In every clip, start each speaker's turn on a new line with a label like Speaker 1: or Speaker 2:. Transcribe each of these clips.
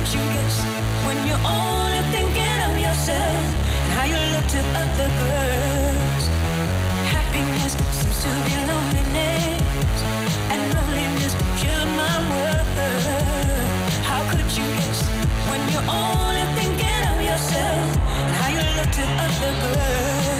Speaker 1: that you guess when you're only thinking of yourself and how you look to other girls. Happiness seems to be loneliness, and loneliness killed my world. How could you guess when you're only thinking of yourself and how you look to other girls?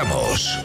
Speaker 2: Ramos.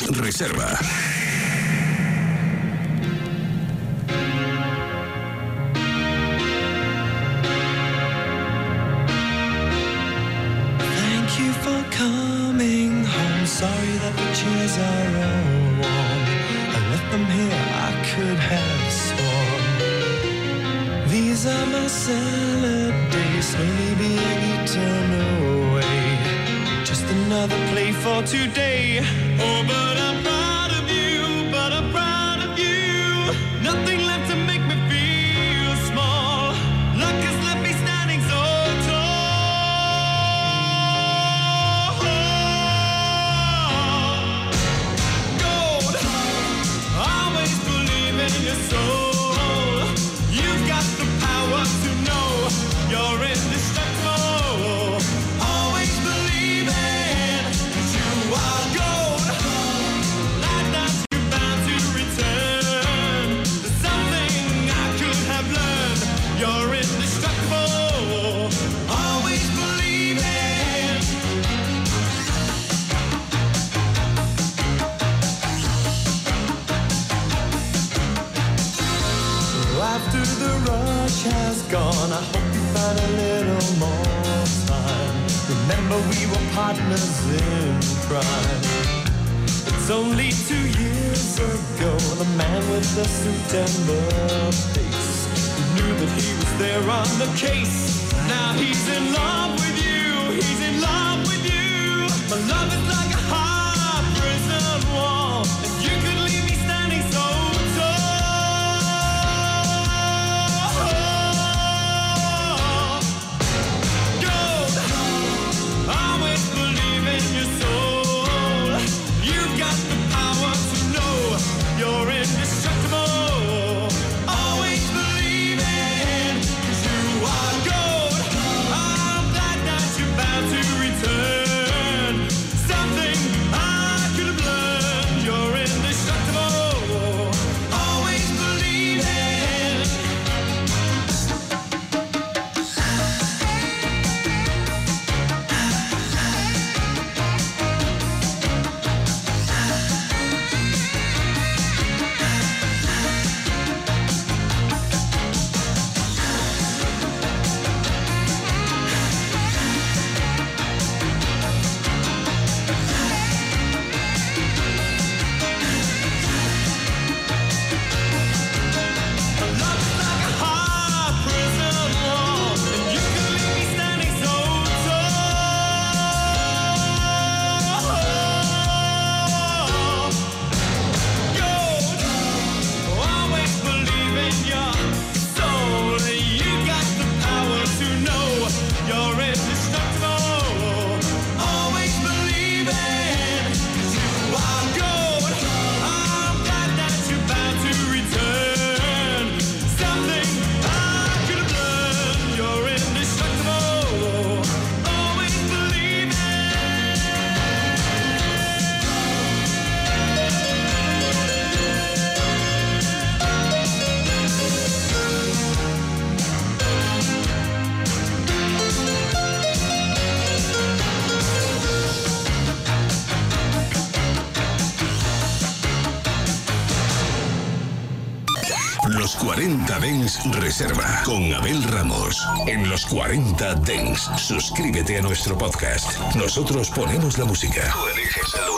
Speaker 2: Williams Reserva.
Speaker 3: sorry that the chairs are all warm. I left them here, I could have sworn. These are my salad days, another play for today. Oh, but I'm proud of you, but I'm proud of you. Nothing partners in crime. It's only two years ago, the man with the suit and the face who knew that he was there on the case. Now he's in love with you, he's in love with you. My love is like a
Speaker 2: Reserva con Abel Ramos en los 40 Dengs. Suscríbete a nuestro podcast. Nosotros ponemos la música. Tú eliges el